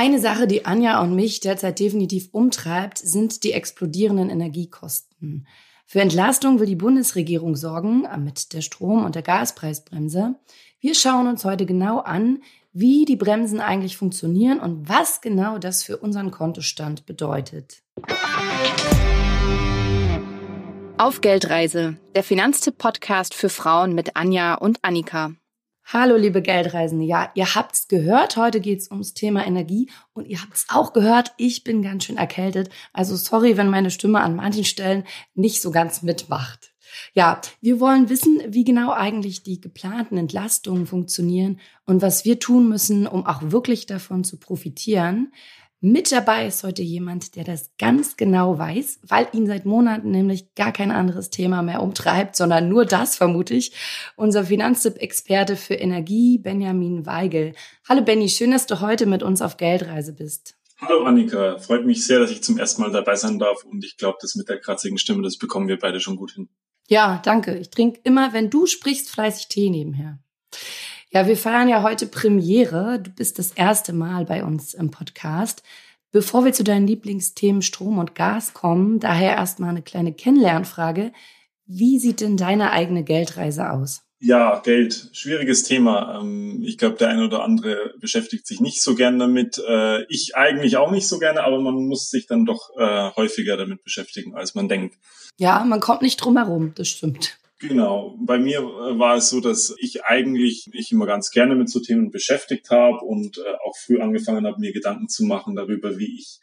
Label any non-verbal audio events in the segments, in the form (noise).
Eine Sache, die Anja und mich derzeit definitiv umtreibt, sind die explodierenden Energiekosten. Für Entlastung will die Bundesregierung sorgen mit der Strom- und der Gaspreisbremse. Wir schauen uns heute genau an, wie die Bremsen eigentlich funktionieren und was genau das für unseren Kontostand bedeutet. Auf Geldreise, der Finanztipp-Podcast für Frauen mit Anja und Annika. Hallo, liebe Geldreisende. Ja, ihr habt's gehört. Heute geht's ums Thema Energie. Und ihr habt's auch gehört. Ich bin ganz schön erkältet. Also sorry, wenn meine Stimme an manchen Stellen nicht so ganz mitmacht. Ja, wir wollen wissen, wie genau eigentlich die geplanten Entlastungen funktionieren und was wir tun müssen, um auch wirklich davon zu profitieren. Mit dabei ist heute jemand, der das ganz genau weiß, weil ihn seit Monaten nämlich gar kein anderes Thema mehr umtreibt, sondern nur das, vermute ich. Unser Finanztipp-Experte für Energie, Benjamin Weigel. Hallo Benny, schön, dass du heute mit uns auf Geldreise bist. Hallo Annika, freut mich sehr, dass ich zum ersten Mal dabei sein darf und ich glaube, das mit der kratzigen Stimme, das bekommen wir beide schon gut hin. Ja, danke. Ich trinke immer, wenn du sprichst, fleißig Tee nebenher. Ja, wir feiern ja heute Premiere. Du bist das erste Mal bei uns im Podcast. Bevor wir zu deinen Lieblingsthemen Strom und Gas kommen, daher erstmal eine kleine Kennenlernfrage. Wie sieht denn deine eigene Geldreise aus? Ja, Geld, schwieriges Thema. Ähm, ich glaube, der eine oder andere beschäftigt sich nicht so gern damit. Äh, ich eigentlich auch nicht so gerne, aber man muss sich dann doch äh, häufiger damit beschäftigen, als man denkt. Ja, man kommt nicht drum herum, das stimmt. Genau. Bei mir äh, war es so, dass ich eigentlich mich immer ganz gerne mit so Themen beschäftigt habe und äh, auch früh angefangen habe, mir Gedanken zu machen darüber, wie ich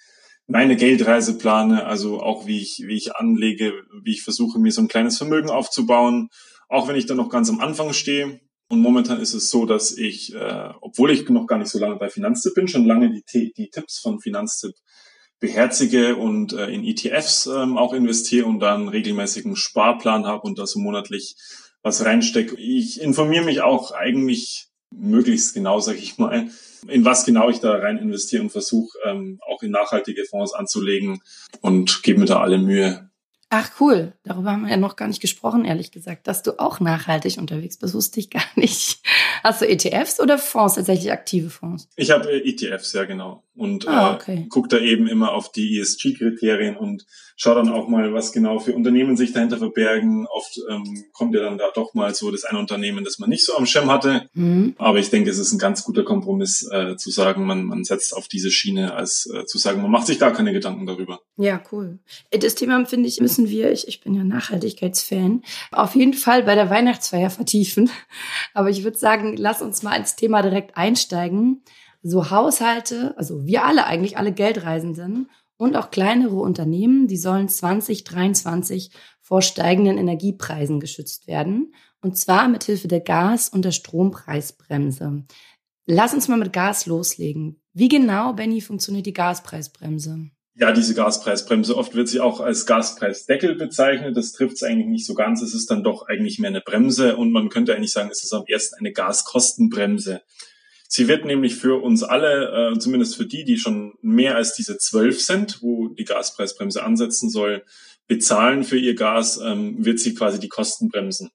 meine Geldreise plane, also auch wie ich, wie ich anlege, wie ich versuche, mir so ein kleines Vermögen aufzubauen, auch wenn ich dann noch ganz am Anfang stehe. Und momentan ist es so, dass ich, äh, obwohl ich noch gar nicht so lange bei Finanztipp bin, schon lange die, die Tipps von Finanztipp beherzige und äh, in ETFs ähm, auch investiere und dann regelmäßigen Sparplan habe und da so monatlich was reinstecke. Ich informiere mich auch eigentlich möglichst genau, sage ich mal, in was genau ich da rein investiere und versuche ähm, auch in nachhaltige Fonds anzulegen und gebe mir da alle Mühe. Ach cool, darüber haben wir ja noch gar nicht gesprochen, ehrlich gesagt, dass du auch nachhaltig unterwegs bist, wusste ich gar nicht. Hast du ETFs oder Fonds, tatsächlich aktive Fonds? Ich habe äh, ETFs, ja genau. Und ah, äh, okay. äh, gucke da eben immer auf die ESG-Kriterien und schaue dann auch mal, was genau für Unternehmen sich dahinter verbergen. Oft ähm, kommt ja dann da doch mal so das eine Unternehmen, das man nicht so am Schirm hatte. Mhm. Aber ich denke, es ist ein ganz guter Kompromiss äh, zu sagen, man, man setzt auf diese Schiene, als äh, zu sagen, man macht sich gar keine Gedanken darüber. Ja, cool. Äh, das Thema, finde ich, müssen wir, ich, ich bin ja Nachhaltigkeitsfan, auf jeden Fall bei der Weihnachtsfeier vertiefen. (laughs) Aber ich würde sagen, lass uns mal ins Thema direkt einsteigen. So Haushalte, also wir alle eigentlich, alle Geldreisenden und auch kleinere Unternehmen, die sollen 2023 vor steigenden Energiepreisen geschützt werden. Und zwar mit Hilfe der Gas- und der Strompreisbremse. Lass uns mal mit Gas loslegen. Wie genau, Benny, funktioniert die Gaspreisbremse? Ja, diese Gaspreisbremse, oft wird sie auch als Gaspreisdeckel bezeichnet. Das trifft es eigentlich nicht so ganz. Es ist dann doch eigentlich mehr eine Bremse und man könnte eigentlich sagen, es ist am ersten eine Gaskostenbremse. Sie wird nämlich für uns alle, äh, zumindest für die, die schon mehr als diese 12 Cent, wo die Gaspreisbremse ansetzen soll, bezahlen für ihr Gas, ähm, wird sie quasi die Kosten bremsen.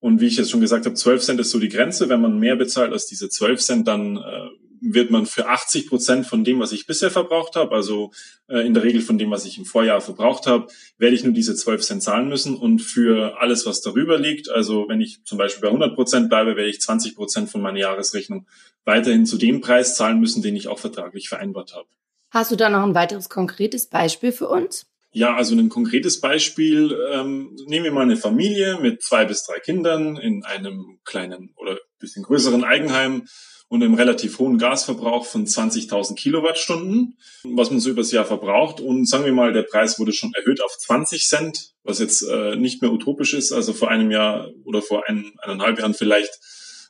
Und wie ich jetzt schon gesagt habe, 12 Cent ist so die Grenze. Wenn man mehr bezahlt als diese 12 Cent, dann äh, wird man für 80 Prozent von dem, was ich bisher verbraucht habe, also äh, in der Regel von dem, was ich im Vorjahr verbraucht habe, werde ich nur diese 12 Cent zahlen müssen. Und für alles, was darüber liegt, also wenn ich zum Beispiel bei 100 Prozent bleibe, werde ich 20 Prozent von meiner Jahresrechnung weiterhin zu dem Preis zahlen müssen, den ich auch vertraglich vereinbart habe. Hast du da noch ein weiteres konkretes Beispiel für uns? Ja, also ein konkretes Beispiel. Ähm, nehmen wir mal eine Familie mit zwei bis drei Kindern in einem kleinen oder bisschen größeren Eigenheim und einem relativ hohen Gasverbrauch von 20.000 Kilowattstunden, was man so übers Jahr verbraucht. Und sagen wir mal, der Preis wurde schon erhöht auf 20 Cent, was jetzt äh, nicht mehr utopisch ist. Also vor einem Jahr oder vor ein, eineinhalb Jahren vielleicht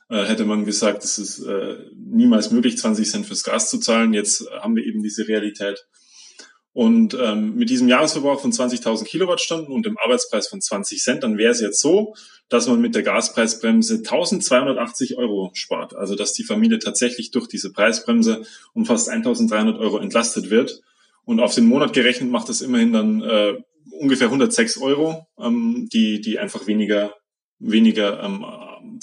äh, hätte man gesagt, es ist äh, niemals möglich, 20 Cent fürs Gas zu zahlen. Jetzt haben wir eben diese Realität. Und ähm, mit diesem Jahresverbrauch von 20.000 Kilowattstunden und dem Arbeitspreis von 20 Cent, dann wäre es jetzt so, dass man mit der Gaspreisbremse 1280 Euro spart. Also dass die Familie tatsächlich durch diese Preisbremse um fast 1300 Euro entlastet wird. Und auf den Monat gerechnet macht das immerhin dann äh, ungefähr 106 Euro, ähm, die, die einfach weniger, weniger ähm,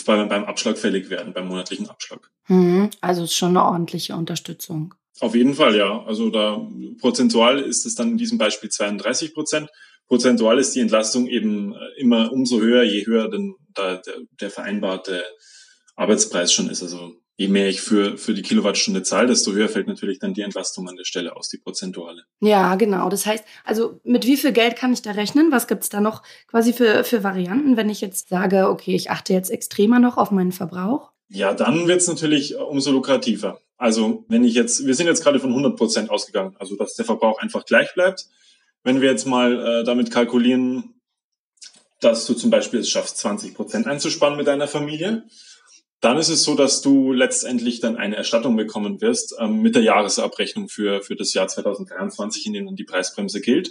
beim, beim Abschlag fällig werden, beim monatlichen Abschlag. Mhm, also ist schon eine ordentliche Unterstützung. Auf jeden Fall, ja. Also da prozentual ist es dann in diesem Beispiel 32 Prozent. Prozentual ist die Entlastung eben äh, immer umso höher, je höher denn da der, der vereinbarte Arbeitspreis schon ist. Also je mehr ich für, für die Kilowattstunde zahle, desto höher fällt natürlich dann die Entlastung an der Stelle aus, die prozentuale. Ja, genau. Das heißt, also mit wie viel Geld kann ich da rechnen? Was gibt's da noch quasi für, für Varianten, wenn ich jetzt sage, okay, ich achte jetzt extremer noch auf meinen Verbrauch? Ja, dann wird's natürlich umso lukrativer. Also wenn ich jetzt, wir sind jetzt gerade von 100 Prozent ausgegangen, also dass der Verbrauch einfach gleich bleibt. Wenn wir jetzt mal äh, damit kalkulieren, dass du zum Beispiel es schaffst, 20 Prozent einzusparen mit deiner Familie, dann ist es so, dass du letztendlich dann eine Erstattung bekommen wirst ähm, mit der Jahresabrechnung für, für das Jahr 2023, in dem dann die Preisbremse gilt.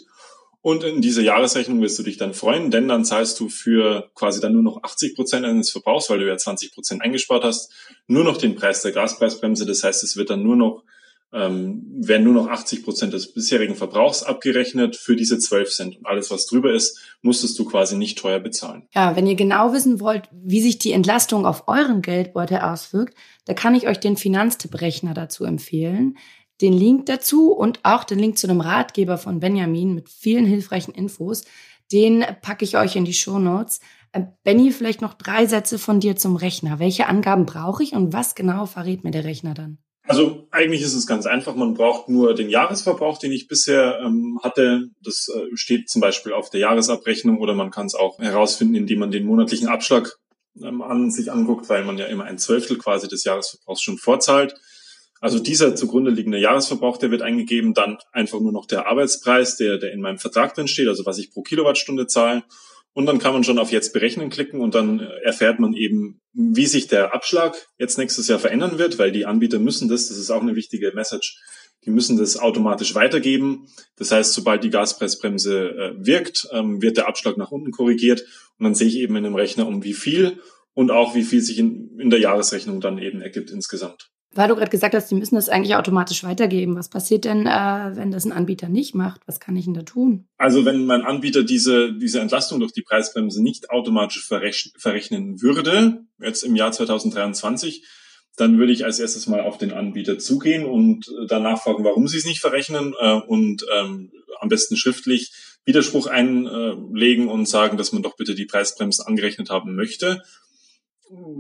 Und in dieser Jahresrechnung wirst du dich dann freuen, denn dann zahlst du für quasi dann nur noch 80 Prozent deines Verbrauchs, weil du ja 20 Prozent eingespart hast, nur noch den Preis der Gaspreisbremse. Das heißt, es wird dann nur noch, ähm, werden nur noch 80 Prozent des bisherigen Verbrauchs abgerechnet für diese 12 Cent. Und alles, was drüber ist, musstest du quasi nicht teuer bezahlen. Ja, wenn ihr genau wissen wollt, wie sich die Entlastung auf euren Geldbeutel auswirkt, da kann ich euch den Finanztipprechner dazu empfehlen. Den Link dazu und auch den Link zu einem Ratgeber von Benjamin mit vielen hilfreichen Infos, den packe ich euch in die Show Notes. Äh, Benny, vielleicht noch drei Sätze von dir zum Rechner. Welche Angaben brauche ich und was genau verrät mir der Rechner dann? Also eigentlich ist es ganz einfach. Man braucht nur den Jahresverbrauch, den ich bisher ähm, hatte. Das äh, steht zum Beispiel auf der Jahresabrechnung oder man kann es auch herausfinden, indem man den monatlichen Abschlag ähm, an sich anguckt, weil man ja immer ein Zwölftel quasi des Jahresverbrauchs schon vorzahlt. Also dieser zugrunde liegende Jahresverbrauch, der wird eingegeben, dann einfach nur noch der Arbeitspreis, der, der in meinem Vertrag drin steht, also was ich pro Kilowattstunde zahle. Und dann kann man schon auf Jetzt berechnen klicken und dann erfährt man eben, wie sich der Abschlag jetzt nächstes Jahr verändern wird, weil die Anbieter müssen das, das ist auch eine wichtige Message, die müssen das automatisch weitergeben. Das heißt, sobald die Gaspreisbremse äh, wirkt, ähm, wird der Abschlag nach unten korrigiert und dann sehe ich eben in dem Rechner, um wie viel und auch wie viel sich in, in der Jahresrechnung dann eben ergibt insgesamt. Weil du gerade gesagt hast, die müssen das eigentlich automatisch weitergeben. Was passiert denn, äh, wenn das ein Anbieter nicht macht? Was kann ich denn da tun? Also wenn mein Anbieter diese, diese Entlastung durch die Preisbremse nicht automatisch verrechnen würde, jetzt im Jahr 2023, dann würde ich als erstes mal auf den Anbieter zugehen und danach fragen, warum sie es nicht verrechnen äh, und ähm, am besten schriftlich Widerspruch einlegen und sagen, dass man doch bitte die Preisbremsen angerechnet haben möchte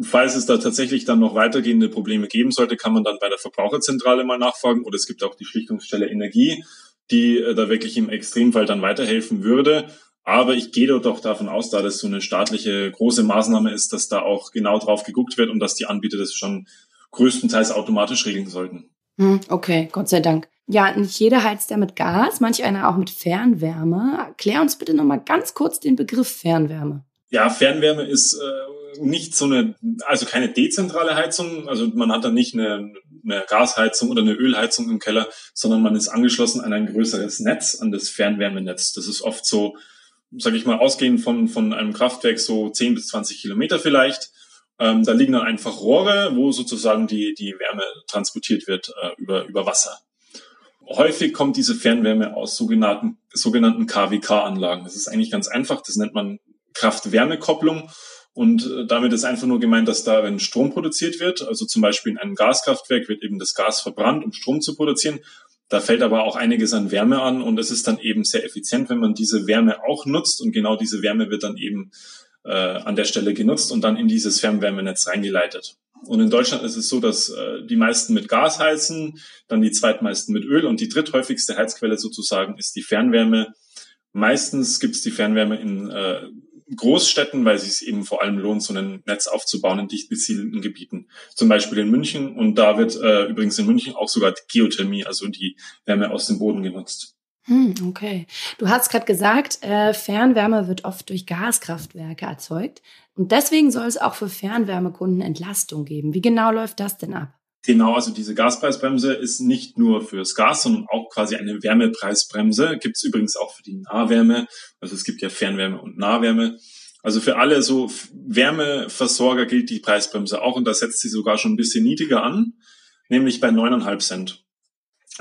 falls es da tatsächlich dann noch weitergehende Probleme geben sollte, kann man dann bei der Verbraucherzentrale mal nachfragen oder es gibt auch die Schlichtungsstelle Energie, die äh, da wirklich im Extremfall dann weiterhelfen würde. Aber ich gehe dort doch davon aus, da das so eine staatliche große Maßnahme ist, dass da auch genau drauf geguckt wird und dass die Anbieter das schon größtenteils automatisch regeln sollten. Hm, okay, Gott sei Dank. Ja, nicht jeder heizt ja mit Gas, manch einer auch mit Fernwärme. Klär uns bitte nochmal ganz kurz den Begriff Fernwärme. Ja, Fernwärme ist äh, nicht so eine, also keine dezentrale Heizung, also man hat dann nicht eine, eine Gasheizung oder eine Ölheizung im Keller, sondern man ist angeschlossen an ein größeres Netz, an das Fernwärmenetz. Das ist oft so, sage ich mal, ausgehend von, von einem Kraftwerk so 10 bis 20 Kilometer vielleicht. Ähm, da liegen dann einfach Rohre, wo sozusagen die, die Wärme transportiert wird äh, über, über Wasser. Häufig kommt diese Fernwärme aus sogenannten, sogenannten KWK-Anlagen. Das ist eigentlich ganz einfach, das nennt man Kraft-Wärme-Kopplung. Und äh, damit ist einfach nur gemeint, dass da, wenn Strom produziert wird, also zum Beispiel in einem Gaskraftwerk wird eben das Gas verbrannt, um Strom zu produzieren. Da fällt aber auch einiges an Wärme an und es ist dann eben sehr effizient, wenn man diese Wärme auch nutzt und genau diese Wärme wird dann eben äh, an der Stelle genutzt und dann in dieses Fernwärmenetz reingeleitet. Und in Deutschland ist es so, dass äh, die meisten mit Gas heizen, dann die zweitmeisten mit Öl und die dritthäufigste Heizquelle sozusagen ist die Fernwärme. Meistens gibt es die Fernwärme in äh, Großstädten, weil es sich eben vor allem lohnt, so ein Netz aufzubauen in dicht besiedelten Gebieten. Zum Beispiel in München und da wird äh, übrigens in München auch sogar Geothermie, also die Wärme aus dem Boden genutzt. Hm, okay. Du hast gerade gesagt, äh, Fernwärme wird oft durch Gaskraftwerke erzeugt und deswegen soll es auch für Fernwärmekunden Entlastung geben. Wie genau läuft das denn ab? Genau, also diese Gaspreisbremse ist nicht nur fürs Gas, sondern auch quasi eine Wärmepreisbremse. Gibt es übrigens auch für die Nahwärme. Also es gibt ja Fernwärme und Nahwärme. Also für alle so Wärmeversorger gilt die Preisbremse auch und da setzt sie sogar schon ein bisschen niedriger an, nämlich bei neuneinhalb Cent.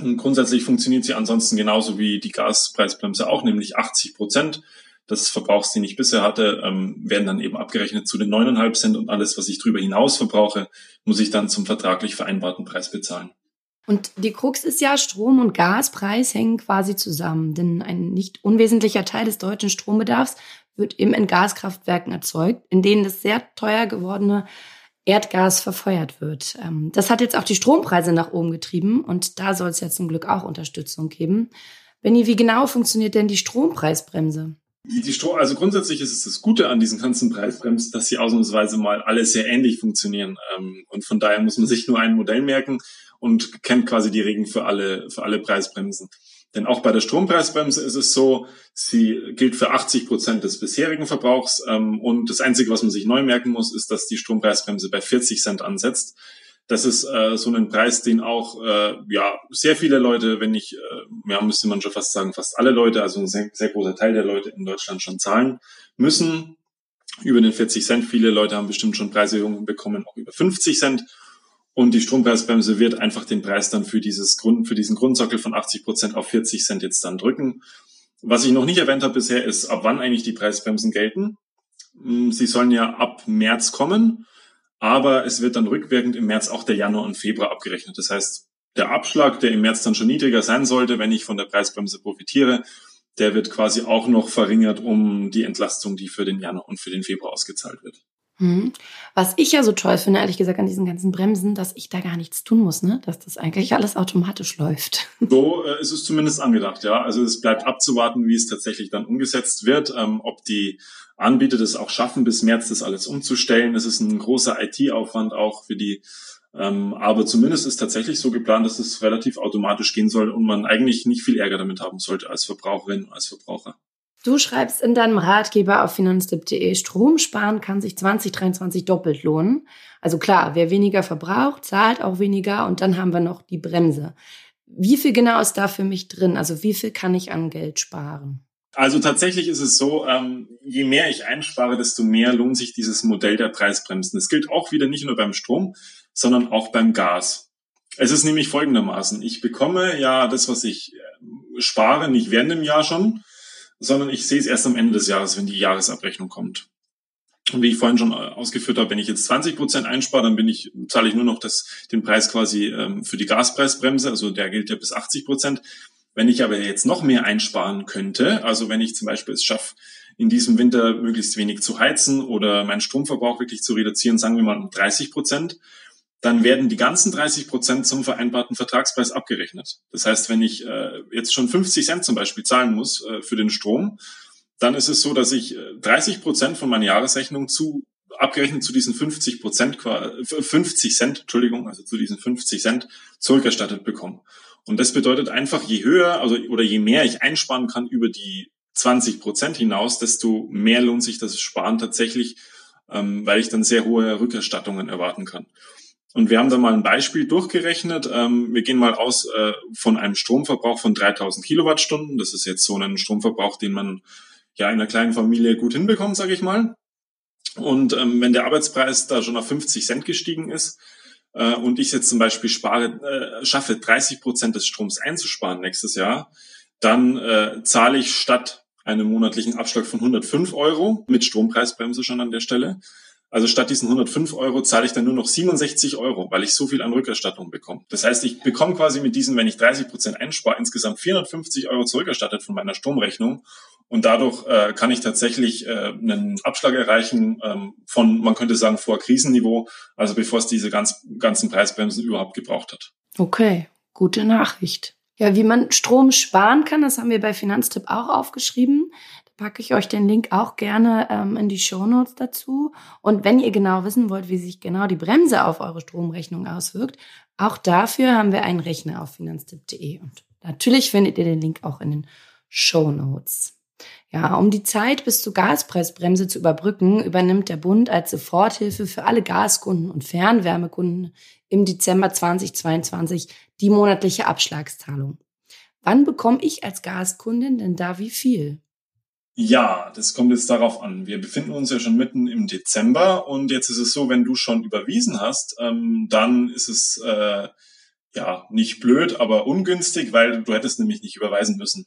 Und grundsätzlich funktioniert sie ansonsten genauso wie die Gaspreisbremse auch, nämlich 80 Prozent des Verbrauchs, den ich bisher hatte, ähm, werden dann eben abgerechnet zu den neuneinhalb Cent und alles, was ich darüber hinaus verbrauche, muss ich dann zum vertraglich vereinbarten Preis bezahlen. Und die Krux ist ja, Strom- und Gaspreis hängen quasi zusammen, denn ein nicht unwesentlicher Teil des deutschen Strombedarfs wird eben in Gaskraftwerken erzeugt, in denen das sehr teuer gewordene Erdgas verfeuert wird. Ähm, das hat jetzt auch die Strompreise nach oben getrieben und da soll es ja zum Glück auch Unterstützung geben. Benny, wie genau funktioniert denn die Strompreisbremse? Die, die Strom, also grundsätzlich ist es das Gute an diesen ganzen Preisbremsen, dass sie ausnahmsweise mal alle sehr ähnlich funktionieren. Ähm, und von daher muss man sich nur ein Modell merken und kennt quasi die Regeln für alle, für alle Preisbremsen. Denn auch bei der Strompreisbremse ist es so, sie gilt für 80 Prozent des bisherigen Verbrauchs. Ähm, und das Einzige, was man sich neu merken muss, ist, dass die Strompreisbremse bei 40 Cent ansetzt. Das ist äh, so ein Preis, den auch äh, ja sehr viele Leute, wenn nicht, äh, ja müsste man schon fast sagen, fast alle Leute, also ein sehr, sehr großer Teil der Leute in Deutschland schon zahlen müssen. Über den 40 Cent. Viele Leute haben bestimmt schon Preiserhöhungen bekommen, auch über 50 Cent. Und die Strompreisbremse wird einfach den Preis dann für dieses Grund, für diesen Grundsockel von 80 Prozent auf 40 Cent jetzt dann drücken. Was ich noch nicht erwähnt habe bisher ist, ab wann eigentlich die Preisbremsen gelten. Hm, sie sollen ja ab März kommen, aber es wird dann rückwirkend im März auch der Januar und Februar abgerechnet. Das heißt, der Abschlag, der im März dann schon niedriger sein sollte, wenn ich von der Preisbremse profitiere, der wird quasi auch noch verringert um die Entlastung, die für den Januar und für den Februar ausgezahlt wird. Mhm. Was ich ja so toll finde, ehrlich gesagt, an diesen ganzen Bremsen, dass ich da gar nichts tun muss, ne? Dass das eigentlich alles automatisch läuft. (laughs) So äh, ist es zumindest angedacht, ja. Also es bleibt abzuwarten, wie es tatsächlich dann umgesetzt wird, ähm, ob die Anbieter das auch schaffen, bis März das alles umzustellen. Das ist ein großer IT-Aufwand auch für die ähm, aber zumindest ist tatsächlich so geplant, dass es relativ automatisch gehen soll und man eigentlich nicht viel Ärger damit haben sollte als Verbraucherin, als Verbraucher. Du schreibst in deinem Ratgeber auf finanztipp.de, Strom sparen kann sich 2023 doppelt lohnen. Also klar, wer weniger verbraucht, zahlt auch weniger und dann haben wir noch die Bremse. Wie viel genau ist da für mich drin? Also wie viel kann ich an Geld sparen? Also tatsächlich ist es so, ähm, je mehr ich einspare, desto mehr lohnt sich dieses Modell der Preisbremsen. Das gilt auch wieder nicht nur beim Strom, sondern auch beim Gas. Es ist nämlich folgendermaßen, ich bekomme ja das, was ich äh, spare, nicht während dem Jahr schon, sondern ich sehe es erst am Ende des Jahres, wenn die Jahresabrechnung kommt. Und wie ich vorhin schon ausgeführt habe, wenn ich jetzt 20 Prozent einspare, dann bin ich, zahle ich nur noch das, den Preis quasi ähm, für die Gaspreisbremse, also der gilt ja bis 80 Prozent. Wenn ich aber jetzt noch mehr einsparen könnte, also wenn ich zum Beispiel es schaffe, in diesem Winter möglichst wenig zu heizen oder meinen Stromverbrauch wirklich zu reduzieren, sagen wir mal um 30 Prozent, dann werden die ganzen 30 Prozent zum vereinbarten Vertragspreis abgerechnet. Das heißt, wenn ich äh, jetzt schon 50 Cent zum Beispiel zahlen muss äh, für den Strom, dann ist es so, dass ich 30 äh, Prozent von meiner Jahresrechnung zu abgerechnet zu diesen 50 Prozent, 50 Cent, Entschuldigung, also zu diesen 50 Cent zurückerstattet bekomme. Und das bedeutet einfach, je höher, also oder je mehr ich einsparen kann über die 20 Prozent hinaus, desto mehr lohnt sich das Sparen tatsächlich, ähm, weil ich dann sehr hohe Rückerstattungen erwarten kann. Und wir haben da mal ein Beispiel durchgerechnet. Ähm, wir gehen mal aus äh, von einem Stromverbrauch von 3000 Kilowattstunden. Das ist jetzt so ein Stromverbrauch, den man ja in einer kleinen Familie gut hinbekommt, sage ich mal. Und ähm, wenn der Arbeitspreis da schon auf 50 Cent gestiegen ist äh, und ich jetzt zum Beispiel spare, äh, schaffe, 30 Prozent des Stroms einzusparen nächstes Jahr, dann äh, zahle ich statt einem monatlichen Abschlag von 105 Euro mit Strompreisbremse schon an der Stelle, also statt diesen 105 Euro zahle ich dann nur noch 67 Euro, weil ich so viel an Rückerstattung bekomme. Das heißt, ich bekomme quasi mit diesen, wenn ich 30 Prozent einspare, insgesamt 450 Euro zurückerstattet von meiner Stromrechnung. Und dadurch äh, kann ich tatsächlich äh, einen Abschlag erreichen ähm, von, man könnte sagen, vor Krisenniveau, also bevor es diese ganz, ganzen Preisbremsen überhaupt gebraucht hat. Okay, gute Nachricht. Ja, wie man Strom sparen kann, das haben wir bei Finanztipp auch aufgeschrieben packe ich euch den Link auch gerne ähm, in die Show Notes dazu. Und wenn ihr genau wissen wollt, wie sich genau die Bremse auf eure Stromrechnung auswirkt, auch dafür haben wir einen Rechner auf finanztipp.de. Und natürlich findet ihr den Link auch in den Show Notes. Ja, um die Zeit bis zur Gaspreisbremse zu überbrücken, übernimmt der Bund als Soforthilfe für alle Gaskunden und Fernwärmekunden im Dezember 2022 die monatliche Abschlagszahlung. Wann bekomme ich als Gaskundin denn da wie viel? Ja, das kommt jetzt darauf an. Wir befinden uns ja schon mitten im Dezember und jetzt ist es so, wenn du schon überwiesen hast, ähm, dann ist es äh, ja nicht blöd, aber ungünstig, weil du hättest nämlich nicht überweisen müssen.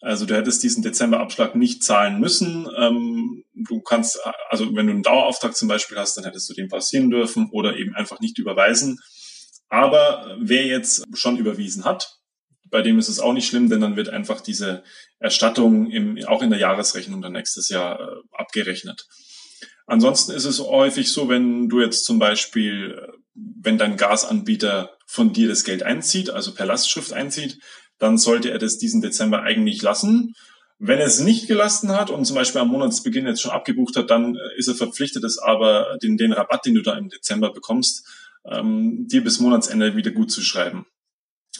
Also du hättest diesen Dezemberabschlag nicht zahlen müssen. Ähm, du kannst, also wenn du einen Dauerauftrag zum Beispiel hast, dann hättest du den passieren dürfen oder eben einfach nicht überweisen. Aber wer jetzt schon überwiesen hat, bei dem ist es auch nicht schlimm, denn dann wird einfach diese Erstattung im, auch in der Jahresrechnung dann nächstes Jahr äh, abgerechnet. Ansonsten ist es häufig so, wenn du jetzt zum Beispiel, äh, wenn dein Gasanbieter von dir das Geld einzieht, also per Lastschrift einzieht, dann sollte er das diesen Dezember eigentlich lassen. Wenn er es nicht gelassen hat und zum Beispiel am Monatsbeginn jetzt schon abgebucht hat, dann äh, ist er verpflichtet, es aber den, den Rabatt, den du da im Dezember bekommst, ähm, dir bis Monatsende wieder gut zu schreiben.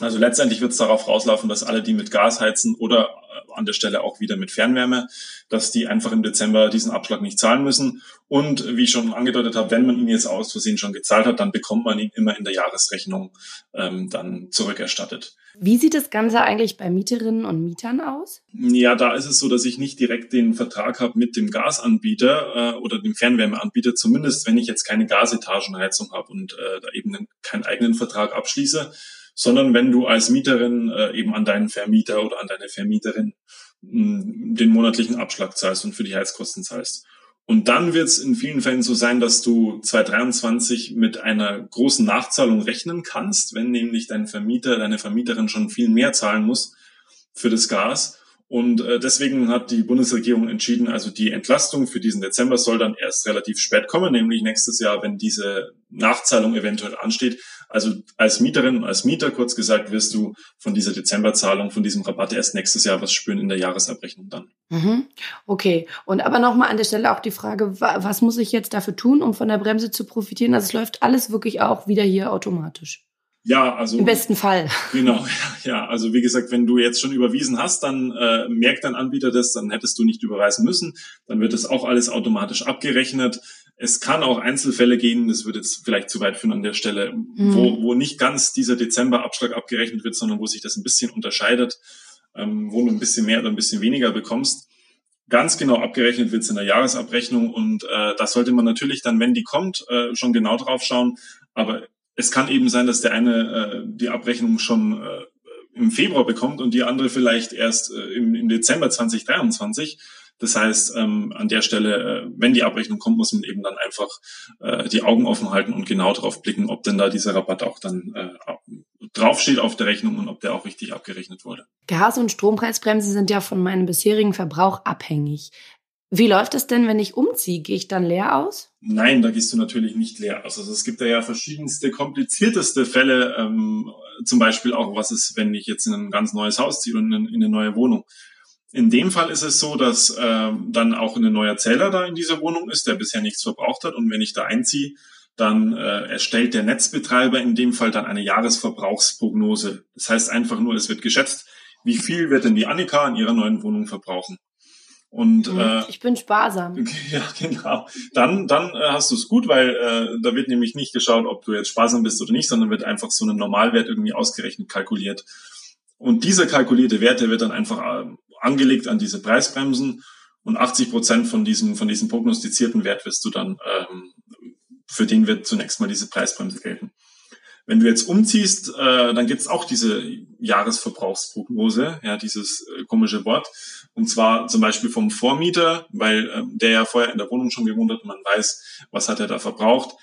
Also letztendlich wird es darauf rauslaufen, dass alle, die mit Gas heizen oder äh, an der Stelle auch wieder mit Fernwärme, dass die einfach im Dezember diesen Abschlag nicht zahlen müssen. Und wie ich schon angedeutet habe, wenn man ihn jetzt aus Versehen schon gezahlt hat, dann bekommt man ihn immer in der Jahresrechnung ähm, dann zurückerstattet. Wie sieht das Ganze eigentlich bei Mieterinnen und Mietern aus? Ja, da ist es so, dass ich nicht direkt den Vertrag habe mit dem Gasanbieter äh, oder dem Fernwärmeanbieter, zumindest wenn ich jetzt keine Gasetagenheizung habe und äh, da eben keinen eigenen Vertrag abschließe sondern wenn du als Mieterin äh, eben an deinen Vermieter oder an deine Vermieterin hm, den monatlichen Abschlag zahlst und für die Heizkosten zahlst. Und dann wird es in vielen Fällen so sein, dass du 2023 mit einer großen Nachzahlung rechnen kannst, wenn nämlich dein Vermieter, deine Vermieterin schon viel mehr zahlen muss für das Gas und äh, deswegen hat die Bundesregierung entschieden, also die Entlastung für diesen Dezember soll dann erst relativ spät kommen, nämlich nächstes Jahr, wenn diese Nachzahlung eventuell ansteht. Also als Mieterin, als Mieter kurz gesagt, wirst du von dieser Dezemberzahlung, von diesem Rabatt erst nächstes Jahr was spüren in der Jahresabrechnung dann. Mhm. Okay. Und aber nochmal an der Stelle auch die Frage, was muss ich jetzt dafür tun, um von der Bremse zu profitieren? Also es läuft alles wirklich auch wieder hier automatisch. Ja, also. Im besten Fall. Genau, (laughs) ja. Also wie gesagt, wenn du jetzt schon überwiesen hast, dann äh, merkt dein Anbieter das, dann hättest du nicht überweisen müssen. Dann wird das auch alles automatisch abgerechnet. Es kann auch Einzelfälle gehen, das wird jetzt vielleicht zu weit führen an der Stelle, mhm. wo, wo nicht ganz dieser Dezemberabschlag abgerechnet wird, sondern wo sich das ein bisschen unterscheidet, ähm, wo du ein bisschen mehr oder ein bisschen weniger bekommst. Ganz genau abgerechnet wird es in der Jahresabrechnung und äh, das sollte man natürlich dann, wenn die kommt, äh, schon genau drauf schauen. Aber es kann eben sein, dass der eine äh, die Abrechnung schon äh, im Februar bekommt und die andere vielleicht erst äh, im, im Dezember 2023. Das heißt, ähm, an der Stelle, äh, wenn die Abrechnung kommt, muss man eben dann einfach äh, die Augen offen halten und genau drauf blicken, ob denn da dieser Rabatt auch dann äh, draufsteht auf der Rechnung und ob der auch richtig abgerechnet wurde. Gas- und Strompreisbremse sind ja von meinem bisherigen Verbrauch abhängig. Wie läuft es denn, wenn ich umziehe? Gehe ich dann leer aus? Nein, da gehst du natürlich nicht leer aus. Also es gibt da ja verschiedenste, komplizierteste Fälle, ähm, zum Beispiel auch, was ist, wenn ich jetzt in ein ganz neues Haus ziehe und in, in eine neue Wohnung. In dem Fall ist es so, dass äh, dann auch ein neuer Zähler da in dieser Wohnung ist, der bisher nichts verbraucht hat. Und wenn ich da einziehe, dann äh, erstellt der Netzbetreiber in dem Fall dann eine Jahresverbrauchsprognose. Das heißt einfach nur, es wird geschätzt, wie viel wird denn die Annika in ihrer neuen Wohnung verbrauchen. Und mhm. äh, ich bin sparsam. (laughs) Ja, genau. Dann, dann äh, hast du es gut, weil äh, da wird nämlich nicht geschaut, ob du jetzt sparsam bist oder nicht, sondern wird einfach so ein Normalwert irgendwie ausgerechnet, kalkuliert. Und dieser kalkulierte Wert, der wird dann einfach äh, angelegt an diese Preisbremsen und 80 Prozent von diesem, von diesem prognostizierten Wert wirst du dann, ähm, für den wird zunächst mal diese Preisbremse gelten. Wenn du jetzt umziehst, äh, dann gibt's auch diese Jahresverbrauchsprognose, ja, dieses äh, komische Wort. Und zwar zum Beispiel vom Vormieter, weil äh, der ja vorher in der Wohnung schon gewohnt hat und man weiß, was hat er da verbraucht.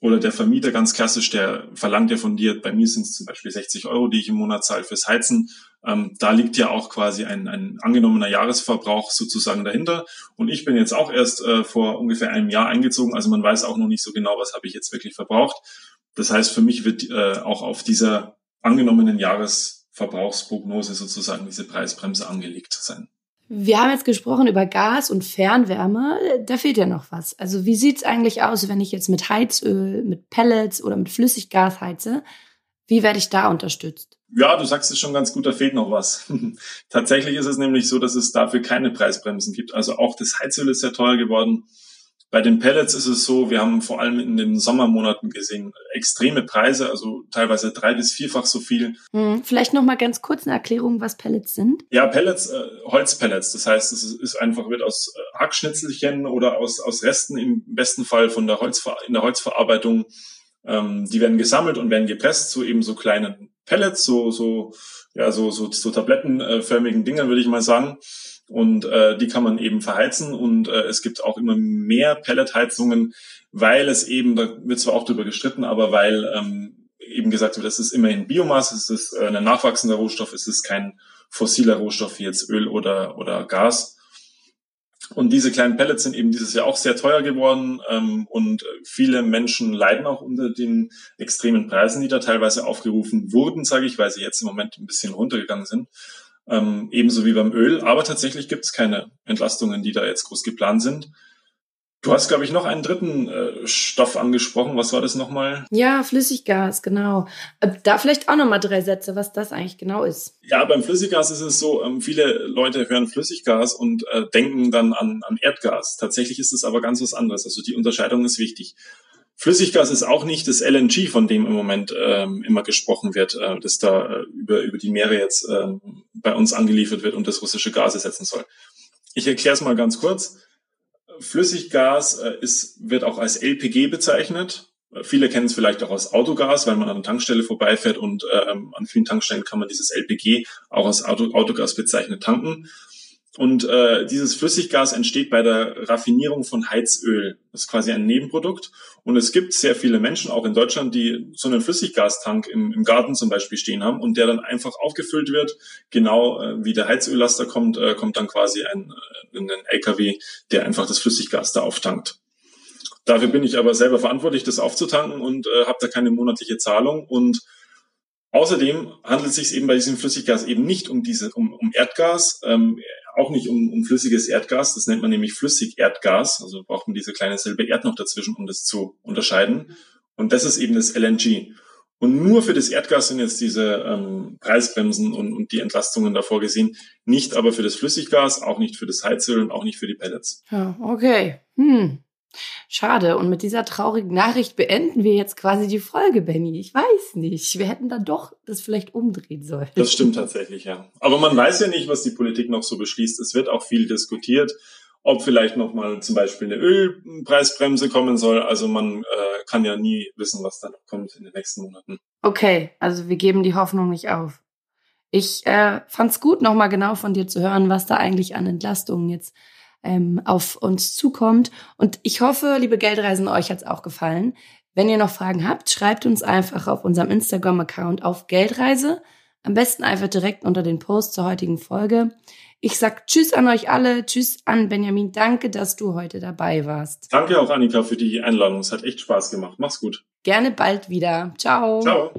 Oder der Vermieter ganz klassisch, der verlangt ja von dir, bei mir sind es zum Beispiel 60 Euro, die ich im Monat zahle fürs Heizen. Ähm, da liegt ja auch quasi ein, ein angenommener Jahresverbrauch sozusagen dahinter. Und ich bin jetzt auch erst äh, vor ungefähr einem Jahr eingezogen, also man weiß auch noch nicht so genau, was habe ich jetzt wirklich verbraucht. Das heißt, für mich wird äh, auch auf dieser angenommenen Jahresverbrauchsprognose sozusagen diese Preisbremse angelegt sein. Wir haben jetzt gesprochen über Gas und Fernwärme. Da fehlt ja noch was. Also wie sieht's eigentlich aus, wenn ich jetzt mit Heizöl, mit Pellets oder mit Flüssiggas heize? Wie werde ich da unterstützt? Ja, du sagst es schon ganz gut, da fehlt noch was. (laughs) Tatsächlich ist es nämlich so, dass es dafür keine Preisbremsen gibt. Also auch das Heizöl ist sehr teuer geworden. Bei den Pellets ist es so, wir haben vor allem in den Sommermonaten gesehen extreme Preise, also teilweise drei bis vierfach so viel. Hm, vielleicht noch mal ganz kurz eine Erklärung, was Pellets sind. Ja, Pellets, äh, Holzpellets. Das heißt, es ist einfach wird aus äh, Hackschnitzelchen oder aus aus Resten im besten Fall von der Holzver in der Holzverarbeitung. Ähm, die werden gesammelt und werden gepresst zu eben so kleinen Pellets, so so ja so so, so tablettenförmigen Dingern würde ich mal sagen und äh, die kann man eben verheizen und äh, es gibt auch immer mehr Pelletheizungen, weil es eben, da wird zwar auch drüber gestritten, aber weil ähm, eben gesagt wird, es ist immerhin Biomasse, es ist äh, ein nachwachsender Rohstoff, es ist kein fossiler Rohstoff wie jetzt Öl oder, oder Gas. Und diese kleinen Pellets sind eben dieses Jahr auch sehr teuer geworden ähm, und viele Menschen leiden auch unter den extremen Preisen, die da teilweise aufgerufen wurden, sage ich, weil sie jetzt im Moment ein bisschen runtergegangen sind. Ähm, ebenso wie beim Öl. Aber tatsächlich gibt es keine Entlastungen, die da jetzt groß geplant sind. Du hast, glaube ich, noch einen dritten äh, Stoff angesprochen. Was war das nochmal? Ja, Flüssiggas, genau. Äh, da vielleicht auch nochmal drei Sätze, was das eigentlich genau ist. Ja, beim Flüssiggas ist es so, ähm, viele Leute hören Flüssiggas und äh, denken dann an, an Erdgas. Tatsächlich ist es aber ganz was anderes. Also die Unterscheidung ist wichtig. Flüssiggas ist auch nicht das LNG, von dem im Moment ähm, immer gesprochen wird, äh, das da äh, über, über die Meere jetzt äh, bei uns angeliefert wird und das russische Gas ersetzen soll. Ich erkläre es mal ganz kurz. Flüssiggas äh, ist, wird auch als LPG bezeichnet. Viele kennen es vielleicht auch als Autogas, weil man an der Tankstelle vorbeifährt und ähm, an vielen Tankstellen kann man dieses LPG auch als Auto, Autogas bezeichnet tanken. Und äh, dieses Flüssiggas entsteht bei der Raffinierung von Heizöl. Das ist quasi ein Nebenprodukt. Und es gibt sehr viele Menschen, auch in Deutschland, die so einen Flüssiggastank im, im Garten zum Beispiel stehen haben und der dann einfach aufgefüllt wird. Genau äh, wie der Heizöllaster kommt, äh, kommt dann quasi ein, äh, ein LKW, der einfach das Flüssiggas da auftankt. Dafür bin ich aber selber verantwortlich, das aufzutanken und äh, habe da keine monatliche Zahlung. Und Außerdem handelt es sich eben bei diesem Flüssiggas eben nicht um diese um, um Erdgas. Ähm, auch nicht um, um flüssiges Erdgas. Das nennt man nämlich Flüssigerdgas. Also braucht man diese kleine Silbe Erd noch dazwischen, um das zu unterscheiden. Und das ist eben das LNG. Und nur für das Erdgas sind jetzt diese ähm, Preisbremsen und, und die Entlastungen davor gesehen. Nicht aber für das Flüssiggas, auch nicht für das Heizöl und auch nicht für die Pellets. Ja, okay. Hm. Schade. Und mit dieser traurigen Nachricht beenden wir jetzt quasi die Folge, Benny. Ich weiß nicht. Wir hätten dann doch das vielleicht umdrehen sollen. Das stimmt tatsächlich, ja. Aber man weiß ja nicht, was die Politik noch so beschließt. Es wird auch viel diskutiert, ob vielleicht noch mal zum Beispiel eine Ölpreisbremse kommen soll. Also man äh, kann ja nie wissen, was da noch kommt in den nächsten Monaten. Okay, also wir geben die Hoffnung nicht auf. Ich äh, fand es gut, nochmal genau von dir zu hören, was da eigentlich an Entlastungen jetzt ähm, auf uns zukommt. Und ich hoffe, liebe Geldreisen, euch hat's auch gefallen. Wenn ihr noch Fragen habt, schreibt uns einfach auf unserem Instagram-Account auf Geldreise. Am besten einfach direkt unter den Post zur heutigen Folge. Ich sag Tschüss an euch alle. Tschüss an Benjamin. Danke, dass du heute dabei warst. Danke auch, Annika, für die Einladung. Es hat echt Spaß gemacht. Mach's gut. Gerne bald wieder. Ciao. Ciao.